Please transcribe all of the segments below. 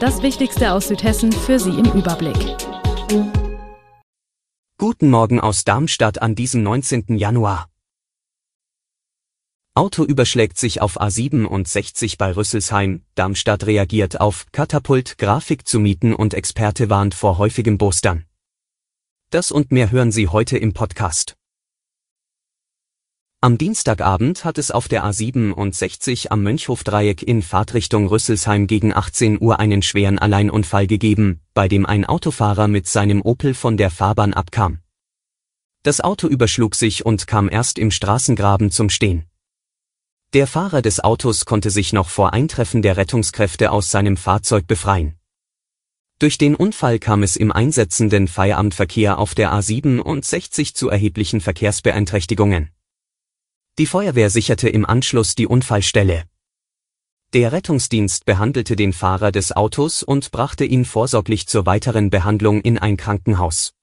Das Wichtigste aus Südhessen für Sie im Überblick. Guten Morgen aus Darmstadt an diesem 19. Januar. Auto überschlägt sich auf A67 bei Rüsselsheim, Darmstadt reagiert auf Katapult, Grafik zu mieten und Experte warnt vor häufigem Bostern. Das und mehr hören Sie heute im Podcast. Am Dienstagabend hat es auf der A67 am Mönchhofdreieck in Fahrtrichtung Rüsselsheim gegen 18 Uhr einen schweren Alleinunfall gegeben, bei dem ein Autofahrer mit seinem Opel von der Fahrbahn abkam. Das Auto überschlug sich und kam erst im Straßengraben zum Stehen. Der Fahrer des Autos konnte sich noch vor Eintreffen der Rettungskräfte aus seinem Fahrzeug befreien. Durch den Unfall kam es im einsetzenden Feierabendverkehr auf der A67 zu erheblichen Verkehrsbeeinträchtigungen. Die Feuerwehr sicherte im Anschluss die Unfallstelle. Der Rettungsdienst behandelte den Fahrer des Autos und brachte ihn vorsorglich zur weiteren Behandlung in ein Krankenhaus.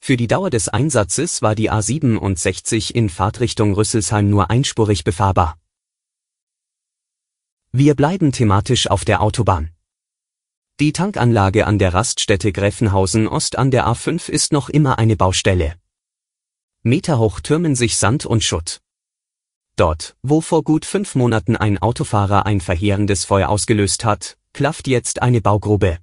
Für die Dauer des Einsatzes war die A67 in Fahrtrichtung Rüsselsheim nur einspurig befahrbar. Wir bleiben thematisch auf der Autobahn. Die Tankanlage an der Raststätte Gräfenhausen Ost an der A5 ist noch immer eine Baustelle. Meterhoch türmen sich Sand und Schutt. Dort, wo vor gut fünf Monaten ein Autofahrer ein verheerendes Feuer ausgelöst hat, klafft jetzt eine Baugrube.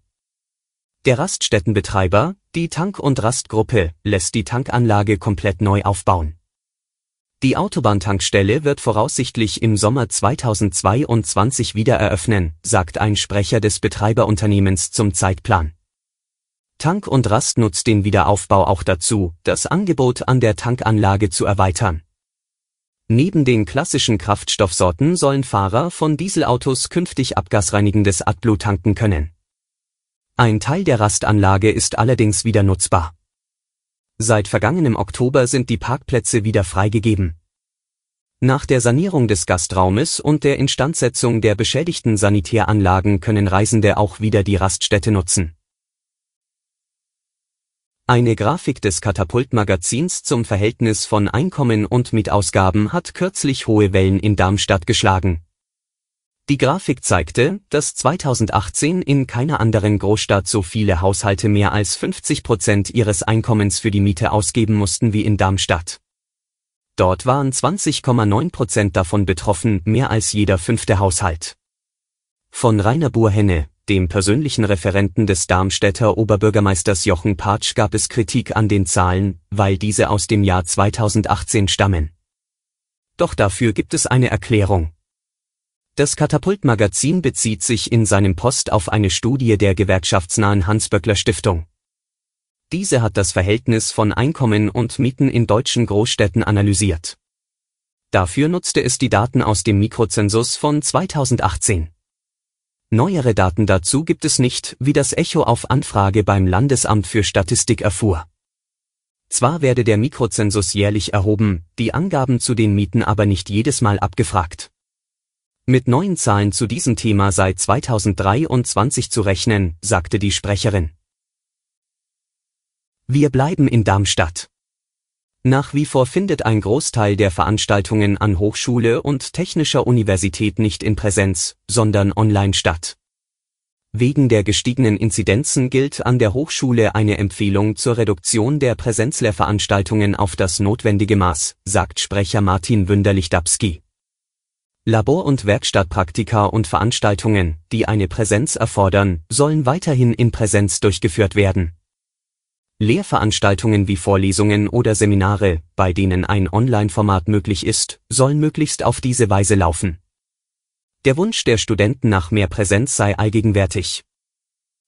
Der Raststättenbetreiber, die Tank- und Rastgruppe, lässt die Tankanlage komplett neu aufbauen. Die Autobahntankstelle wird voraussichtlich im Sommer 2022 wieder eröffnen, sagt ein Sprecher des Betreiberunternehmens zum Zeitplan. Tank und Rast nutzt den Wiederaufbau auch dazu, das Angebot an der Tankanlage zu erweitern. Neben den klassischen Kraftstoffsorten sollen Fahrer von Dieselautos künftig abgasreinigendes AdBlue tanken können. Ein Teil der Rastanlage ist allerdings wieder nutzbar. Seit vergangenem Oktober sind die Parkplätze wieder freigegeben. Nach der Sanierung des Gastraumes und der Instandsetzung der beschädigten Sanitäranlagen können Reisende auch wieder die Raststätte nutzen. Eine Grafik des Katapult-Magazins zum Verhältnis von Einkommen und Mietausgaben hat kürzlich hohe Wellen in Darmstadt geschlagen. Die Grafik zeigte, dass 2018 in keiner anderen Großstadt so viele Haushalte mehr als 50 Prozent ihres Einkommens für die Miete ausgeben mussten wie in Darmstadt. Dort waren 20,9 Prozent davon betroffen, mehr als jeder fünfte Haushalt. Von Rainer Burhenne, dem persönlichen Referenten des Darmstädter Oberbürgermeisters Jochen Patsch gab es Kritik an den Zahlen, weil diese aus dem Jahr 2018 stammen. Doch dafür gibt es eine Erklärung. Das Katapult-Magazin bezieht sich in seinem Post auf eine Studie der gewerkschaftsnahen Hans-Böckler Stiftung. Diese hat das Verhältnis von Einkommen und Mieten in deutschen Großstädten analysiert. Dafür nutzte es die Daten aus dem Mikrozensus von 2018. Neuere Daten dazu gibt es nicht, wie das Echo auf Anfrage beim Landesamt für Statistik erfuhr. Zwar werde der Mikrozensus jährlich erhoben, die Angaben zu den Mieten aber nicht jedes Mal abgefragt. Mit neuen Zahlen zu diesem Thema sei 2023 zu rechnen, sagte die Sprecherin. Wir bleiben in Darmstadt. Nach wie vor findet ein Großteil der Veranstaltungen an Hochschule und Technischer Universität nicht in Präsenz, sondern online statt. Wegen der gestiegenen Inzidenzen gilt an der Hochschule eine Empfehlung zur Reduktion der Präsenzlehrveranstaltungen auf das notwendige Maß, sagt Sprecher Martin Wünderlich-Dapski. Labor- und Werkstattpraktika und Veranstaltungen, die eine Präsenz erfordern, sollen weiterhin in Präsenz durchgeführt werden. Lehrveranstaltungen wie Vorlesungen oder Seminare, bei denen ein Online-Format möglich ist, sollen möglichst auf diese Weise laufen. Der Wunsch der Studenten nach mehr Präsenz sei allgegenwärtig.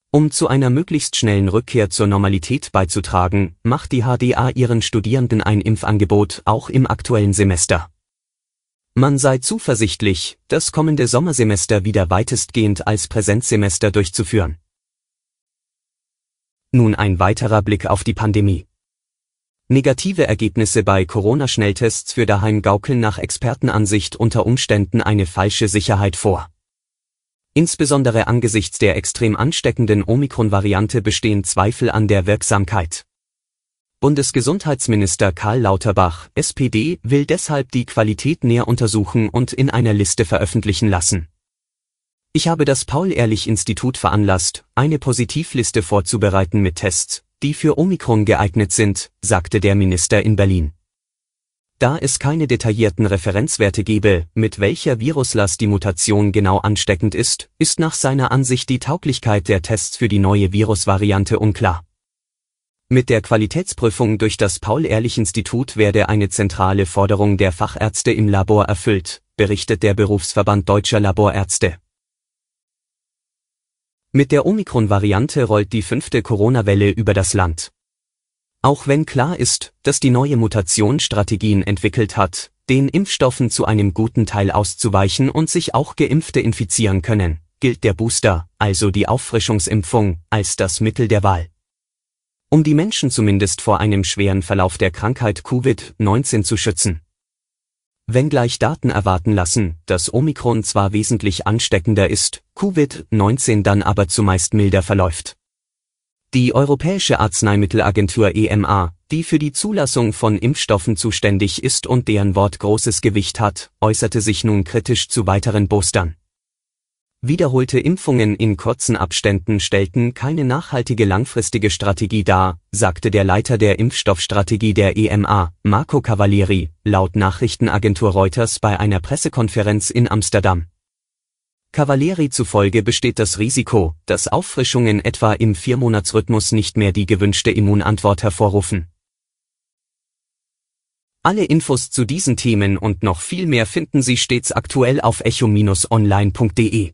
Um zu einer möglichst schnellen Rückkehr zur Normalität beizutragen, macht die HDA ihren Studierenden ein Impfangebot auch im aktuellen Semester. Man sei zuversichtlich, das kommende Sommersemester wieder weitestgehend als Präsenzsemester durchzuführen. Nun ein weiterer Blick auf die Pandemie. Negative Ergebnisse bei Corona-Schnelltests für daheim gaukeln nach Expertenansicht unter Umständen eine falsche Sicherheit vor. Insbesondere angesichts der extrem ansteckenden Omikron-Variante bestehen Zweifel an der Wirksamkeit. Bundesgesundheitsminister Karl Lauterbach, SPD, will deshalb die Qualität näher untersuchen und in einer Liste veröffentlichen lassen. Ich habe das Paul-Ehrlich-Institut veranlasst, eine Positivliste vorzubereiten mit Tests, die für Omikron geeignet sind, sagte der Minister in Berlin. Da es keine detaillierten Referenzwerte gebe, mit welcher Viruslast die Mutation genau ansteckend ist, ist nach seiner Ansicht die Tauglichkeit der Tests für die neue Virusvariante unklar. Mit der Qualitätsprüfung durch das Paul-Ehrlich-Institut werde eine zentrale Forderung der Fachärzte im Labor erfüllt, berichtet der Berufsverband Deutscher Laborärzte. Mit der Omikron-Variante rollt die fünfte Corona-Welle über das Land. Auch wenn klar ist, dass die neue Mutation Strategien entwickelt hat, den Impfstoffen zu einem guten Teil auszuweichen und sich auch Geimpfte infizieren können, gilt der Booster, also die Auffrischungsimpfung, als das Mittel der Wahl. Um die Menschen zumindest vor einem schweren Verlauf der Krankheit Covid-19 zu schützen wenngleich Daten erwarten lassen, dass Omikron zwar wesentlich ansteckender ist, Covid-19 dann aber zumeist milder verläuft. Die Europäische Arzneimittelagentur EMA, die für die Zulassung von Impfstoffen zuständig ist und deren Wort großes Gewicht hat, äußerte sich nun kritisch zu weiteren Boostern. Wiederholte Impfungen in kurzen Abständen stellten keine nachhaltige langfristige Strategie dar, sagte der Leiter der Impfstoffstrategie der EMA, Marco Cavalieri, laut Nachrichtenagentur Reuters bei einer Pressekonferenz in Amsterdam. Cavalieri zufolge besteht das Risiko, dass Auffrischungen etwa im Viermonatsrhythmus nicht mehr die gewünschte Immunantwort hervorrufen. Alle Infos zu diesen Themen und noch viel mehr finden Sie stets aktuell auf echo-online.de.